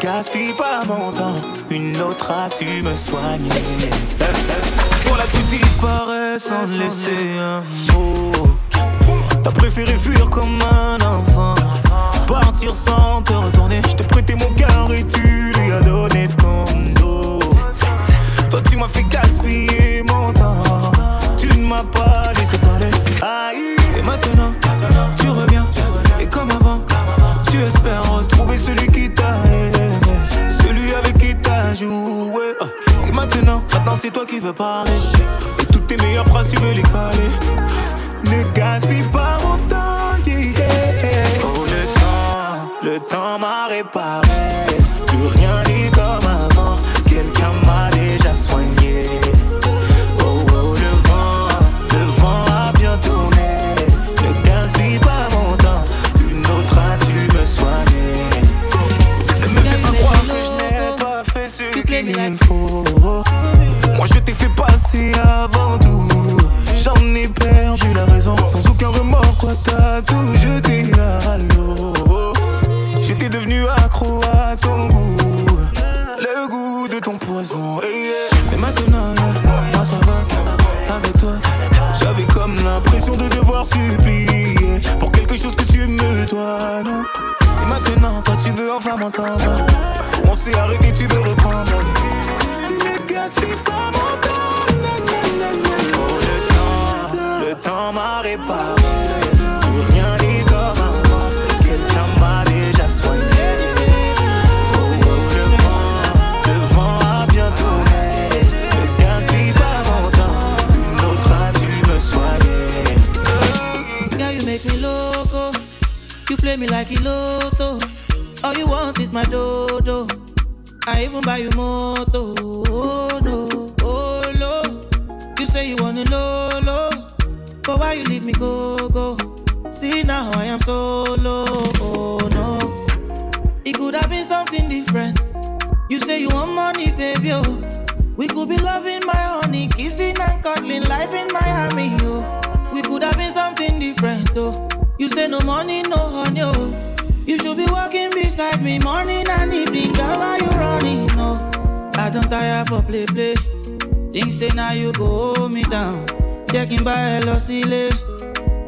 gaspille pas mon temps. Une autre a su me soigner. Toi là, tu disparais sans laisser un mot. T'as préféré fuir comme un enfant. Partir sans te retourner. Je t'ai prêté mon cœur et tu lui as donné ton dos. Toi, tu m'as fait gaspiller mon temps. Tu ne m'as pas laissé parler. Aïe. Et maintenant, tu reviens. Et maintenant, maintenant, c'est toi qui veux parler. Toutes tes meilleures phrases, tu veux les caler. Ne gaspille pas mon temps. Oh, le temps, le temps m'a réparé. Devoir supplier pour quelque chose que tu me dois. Non? Et maintenant, toi tu veux enfin m'entendre. On s'est arrêté, tu veux reprendre. Ne gaspille pas mon temps. Le temps, le temps m'a réparé. Play me like a lotto. All you want is my dodo. I even buy you moto. Oh no, oh no. You say you want a lolo, but why you leave me go go? See now I am solo. Oh no, it could have been something different. You say you want money, baby. Oh. We could be loving my honey, kissing and cuddling, life in Miami. Oh. We could have been something different. Oh. You say no money, no honey. Oh. You should be walking beside me morning and evening. Girl, why you running? No, I don't tire for play play. Think say now you go hold me down. Checking by Elosile.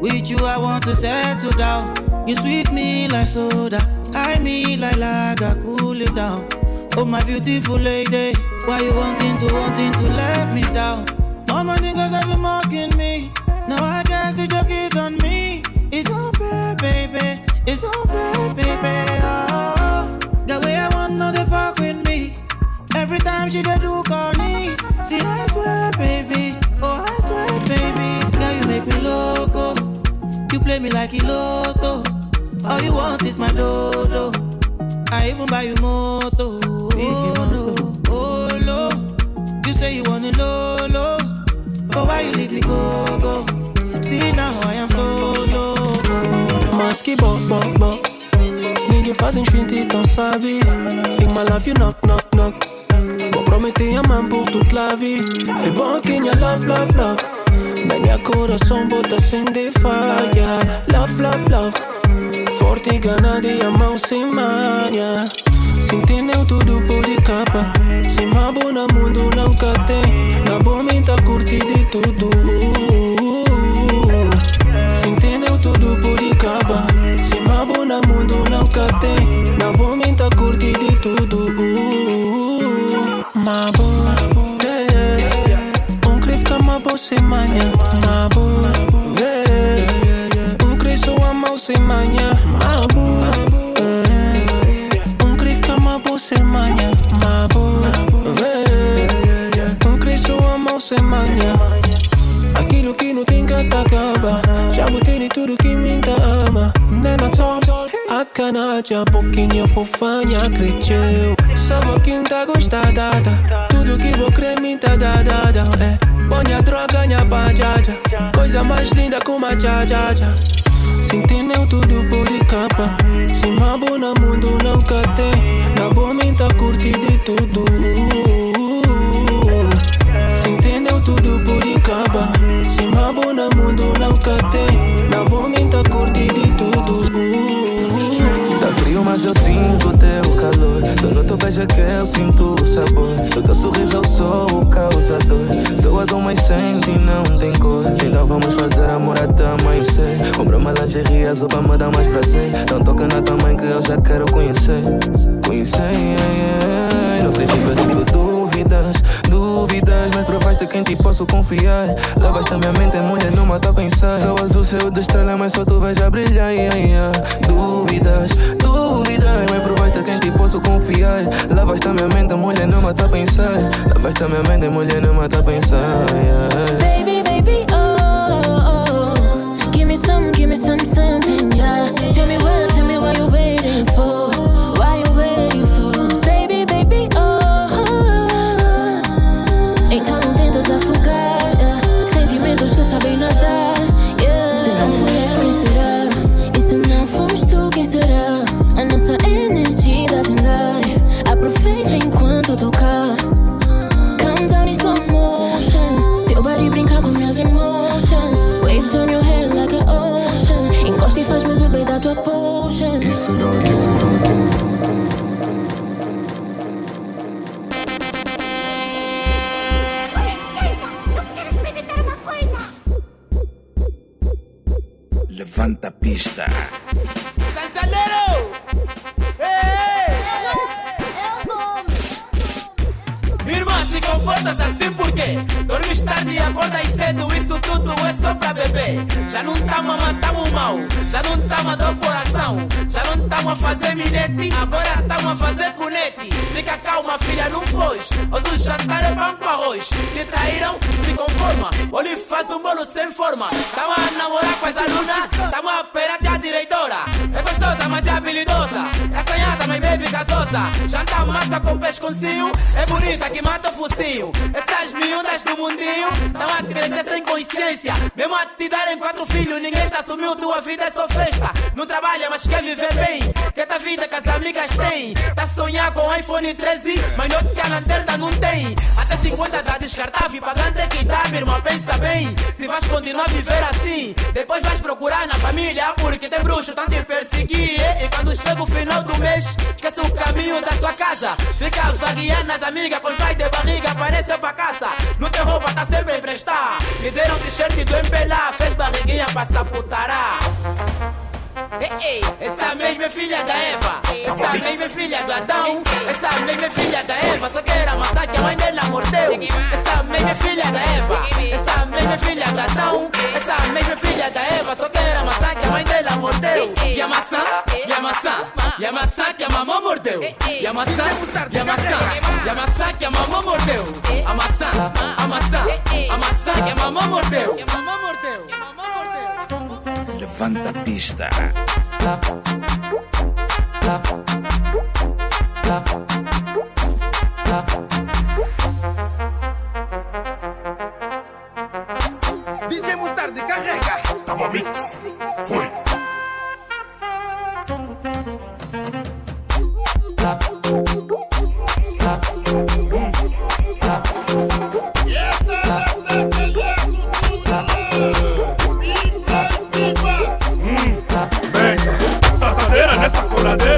With you I want to settle down. You sweet me like soda, high me like lager, cool it down. Oh my beautiful lady, why you wanting to wanting to let me down? All my niggas have been mocking me. Now I play me like a lotto. All you want is my dodo. I even buy you moto. Oh no, oh no. You say you want a lolo, but why you leave me go go? See now I am solo. Maski bo bo bo que fazem gente tão sabe. In my life you knock, knock, knock. Vou prometer amar por tudo la vie. É bom que minha love, love, love. Minha coração bota acender falha. Love, love, love. Forte gana de amar sem manha. Sentineu tudo por de capa. Se mabo na mundo nunca tem. Na boa tá curtir de tudo. Sentineu tudo por de capa. Se mabo na mundo nunca tem. Na não botei de tudo que me ama. Nena top, a canalha, pouquinho fofanha cresceu. Sabe quem tá gostada? Tudo que vou crer me tá dada. É, põe a droga, minha bajaja. Coisa mais linda como a jajaja. Sentineu tudo por de capa. Se mabo na mundo nunca tem. Na boa tá curtir de tudo. Se mabo na mundo nunca tem. Na boa tá curtir de tudo. Tá frio, mas eu sinto teu calor. Só no teu beijo que eu sinto o sabor. Do teu sorriso eu sou o causador. Sou azul, mas sente e não tem cor. Então vamos fazer amor até amanhecer. Compra uma lingerie azul pra me dar mais prazer. Não toca na tua mãe que eu já quero conhecer. Conhecer, yeah, yeah. No princípio eu tive dúvidas, dúvidas. Mas provaste quem te posso confiar. Levaste a minha mente, mulher, não mata a pensar. Céu azul, céu de estrela, mas só tu vais a brilhar. Yeah, yeah. Dúvidas, dúvidas. Mas provaste quem te posso confiar. Levaste a minha mente, mulher, não mata a pensar. Levaste a minha mente, mulher, não mata a pensar. Yeah. Baby, baby, oh, oh, oh. Give me some, give me some, something, yeah. Tell me what, tell me what you waiting for. Se vais continuar a viver assim, depois vais procurar na família, porque tem bruxo, tanto te perseguir. E quando chega o final do mês, esquece o caminho da sua casa. Fica a vaguear nas amigas, com pai de barriga, aparece pra casa. Não tem roupa, tá sempre a emprestar. Me deram t-shirt do MPLA, fez barriguinha pra saputará. Essa mesma é filha da Eva, essa mesma é filha do Adão, essa mesma é filha da Eva, só que era maçã que a mãe dela mordeu. Essa mesma é filha da Eva, essa mesma é filha do Adão, essa mesma é filha da Eva, só que era maçã que a mãe dela mordeu. E a maçã, e a maçã, e a maçã que a mamãe mordeu. E a maçã, e a maçã, e a maçã que a mamãe mordeu. A maçã, a maçã, a maçã que a mamãe mordeu. Que a mamãe mordeu. Levanta a pista. DJ Mostarda, carrega! Tamo mix. hora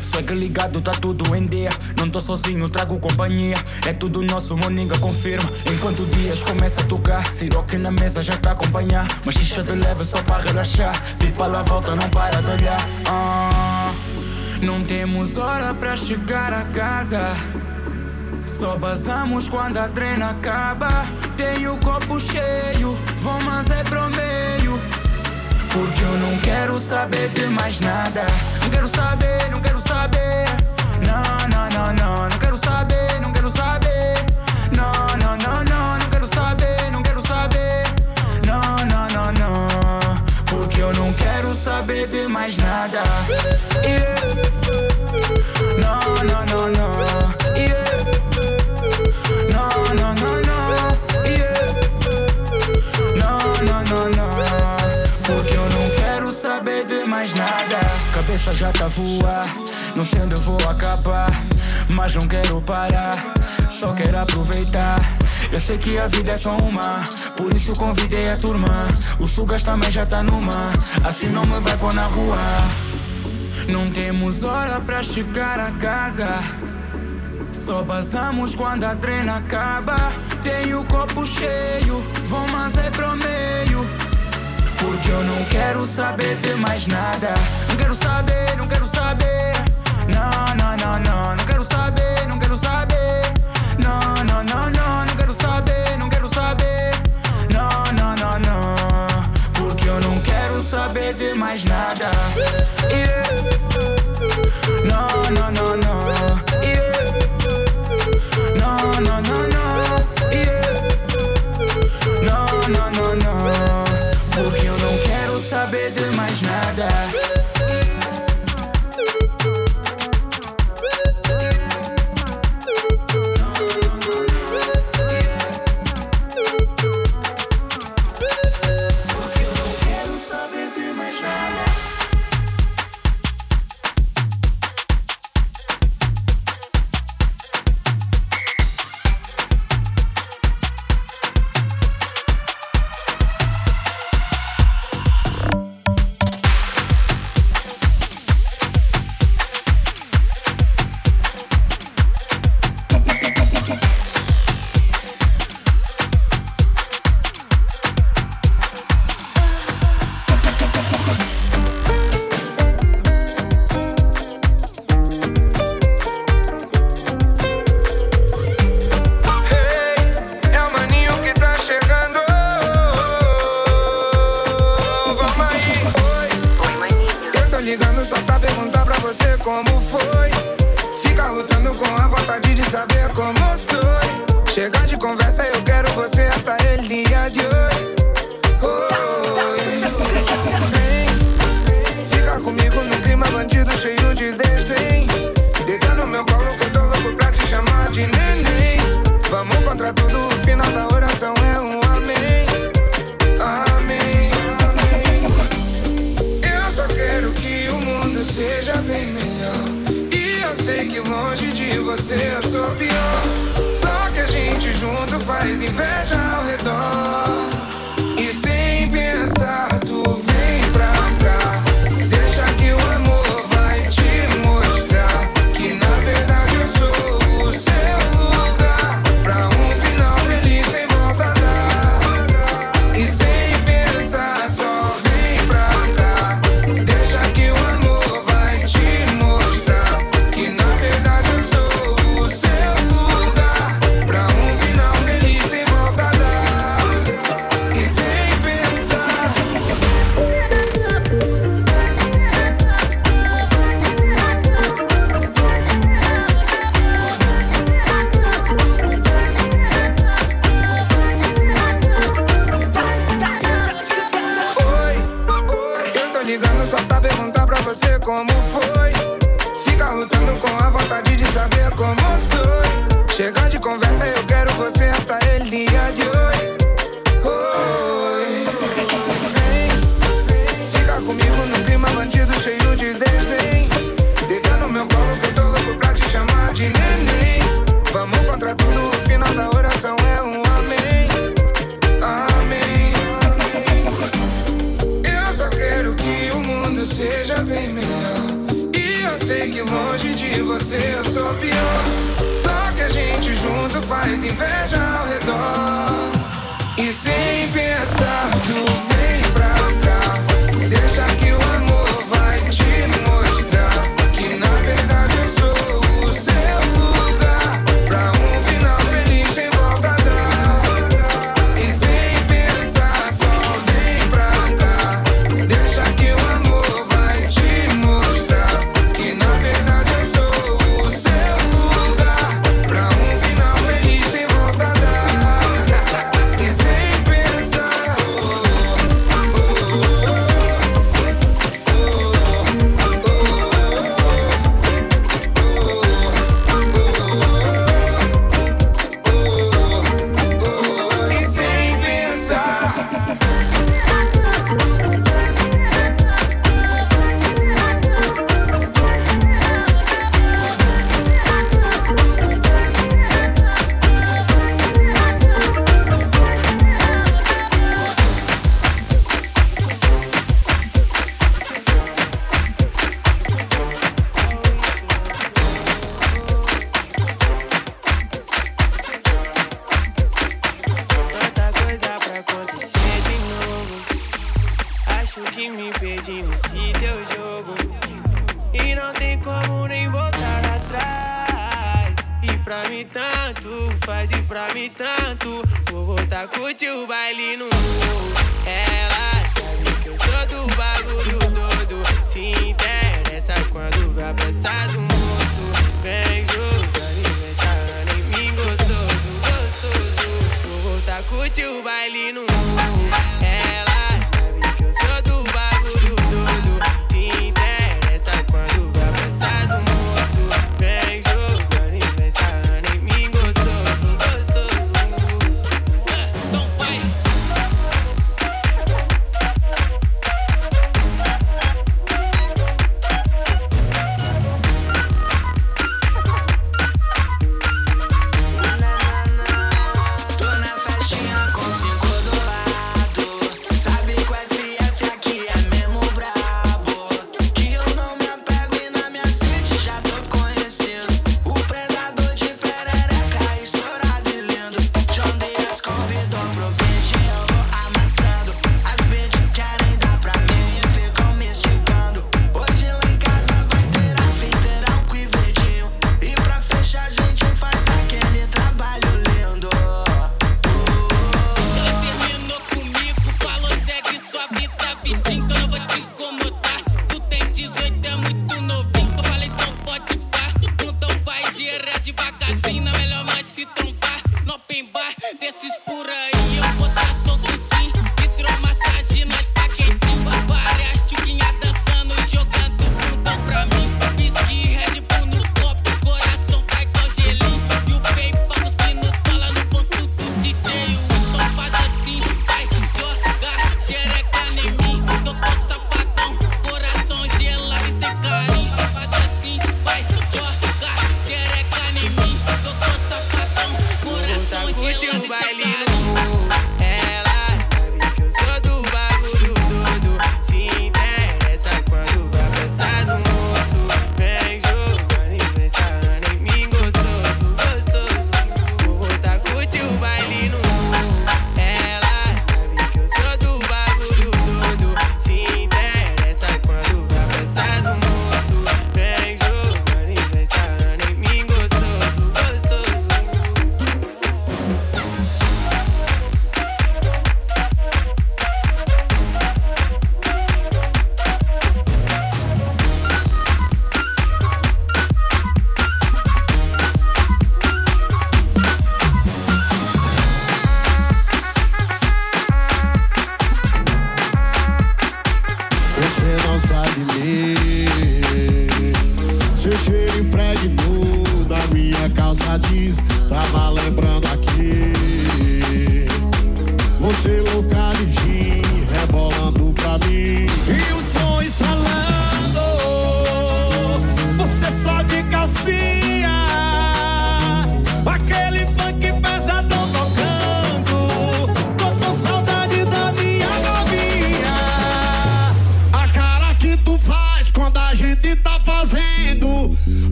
Swag ligado, tá tudo em dia. Não tô sozinho, trago companhia. É tudo nosso, moninga confirma. Enquanto dias começa a tocar, Siroque na mesa já tá acompanhar. Mas xixa de leve só para relaxar. Pipa lá volta, não para de olhar. Ah, não temos hora pra chegar a casa. Só basamos quando a treina acaba. Tenho o copo cheio, vou mas é pro meio. Porque eu não quero saber de mais nada. Quero saber, não quero saber. Não, não, não, não. Não quero saber, não quero saber. Não, não, não, não. Não quero saber, não quero saber. Não, não, não, não. Porque eu não quero saber de mais nada. Não, não, não, não. Não, não, não, não. Não, não, não, não. Porque eu não quero saber de mais nada. Cabeça já tá voar. Não sei onde eu vou acabar. Mas não quero parar. Só quero aproveitar. Eu sei que a vida é só uma. Por isso convidei a turma. O Sugas também já tá numa. Assim não me vai pôr na rua. Não temos hora pra chegar a casa. Só basamos quando a treina acaba. Tenho o copo cheio, vou mas é pro meio. Porque eu não quero saber de mais nada. Não quero saber, não quero saber. Não, não, não, não. Não quero saber, não quero saber. Não, não, não, não. Não quero saber, não quero saber. Não, não, não, não. Porque eu não quero saber de mais nada. Yeah. Não, não, não, não.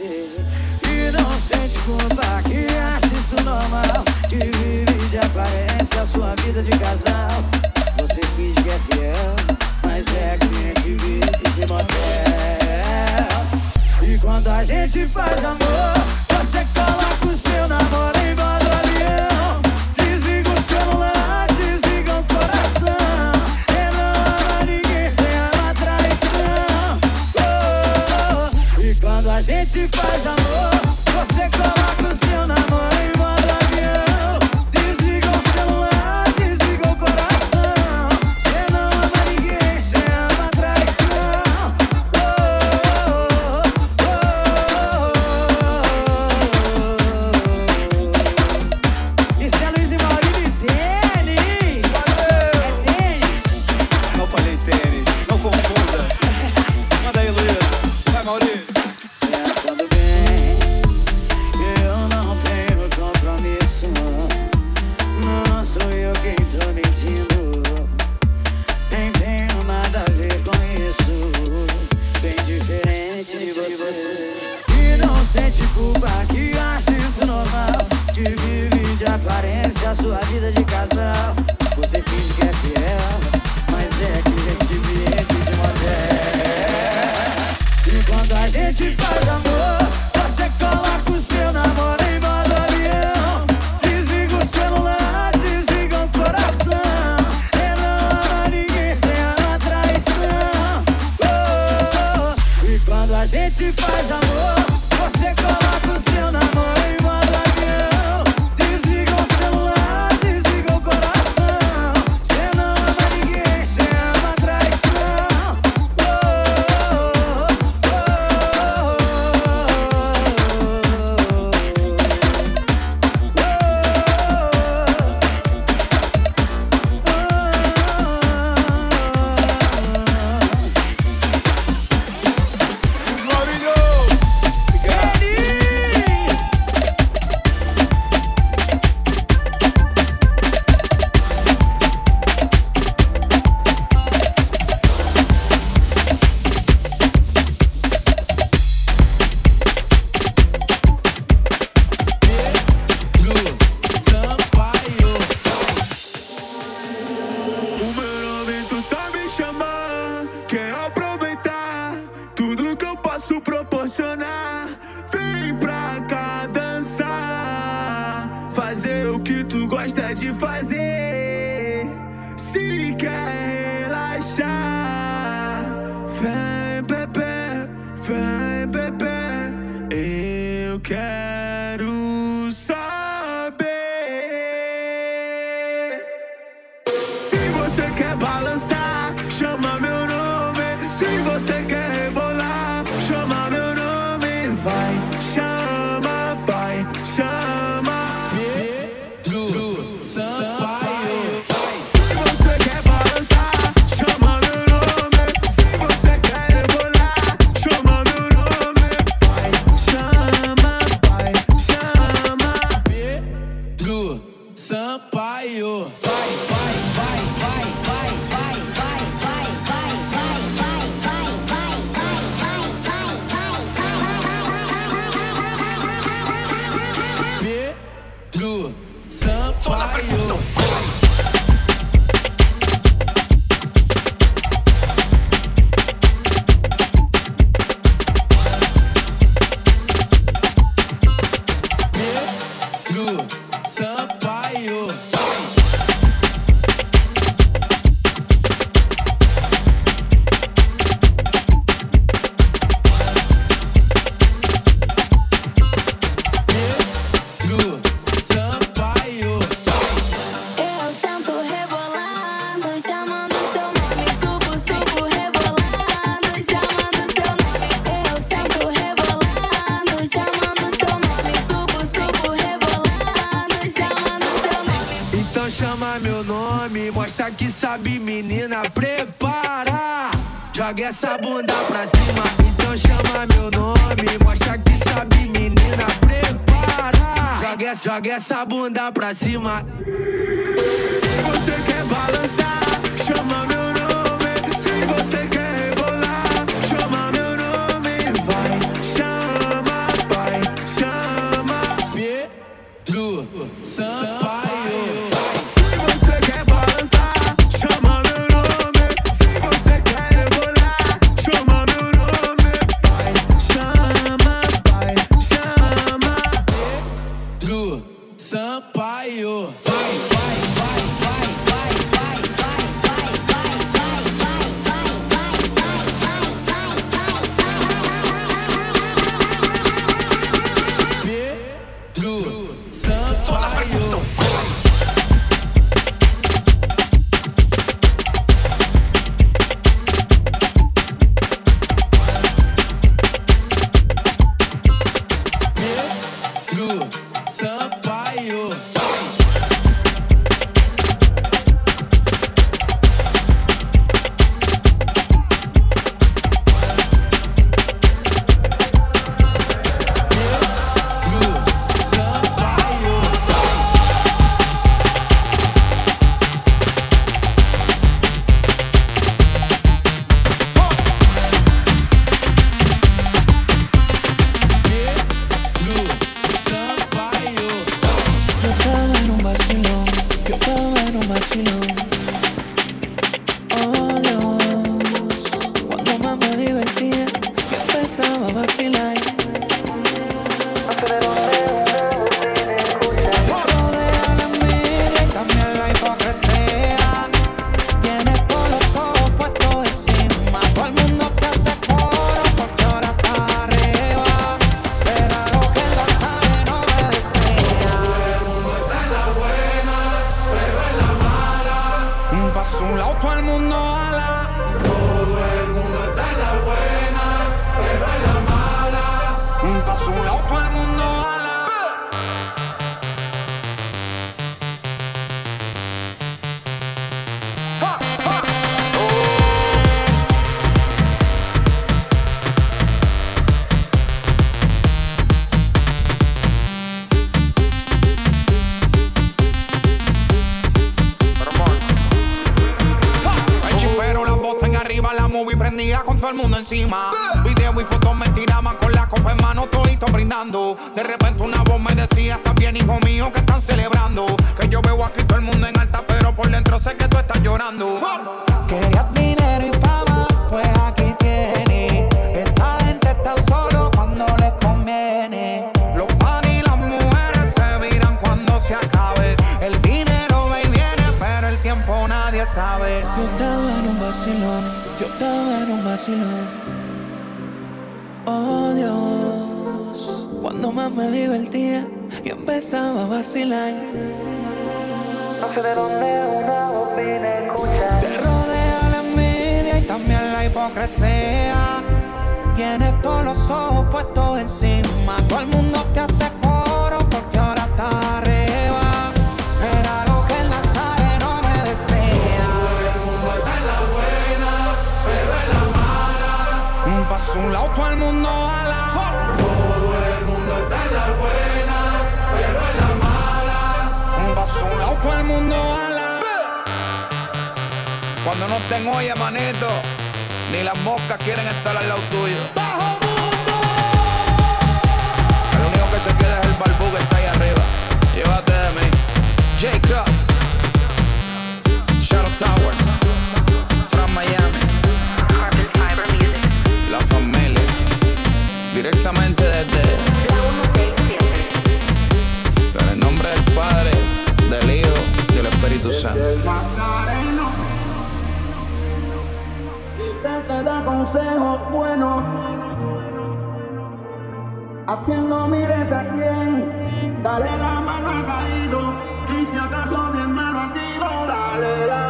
see. Joga, essa- bunda pra cima. de una opina escucha. Te rodea la envidia y también la hipocresía. Tienes todos los ojos puestos encima. Todo el mundo te hace coro porque ahora está arriba. Era lo que el Nazareno me decía. Todo el mundo está en la buena, pero en la mala. Paso un lado, todo el mundo Cuando no estén oye, manito, ni las moscas quieren estar al lado tuyo. El único que se queda es el barbú que está ahí arriba. Llévate de mí. J. Cross. Consejos buenos. A quien no mires a quien, dale la mano al caído. Y si acaso mi hermano ha sido, dale la.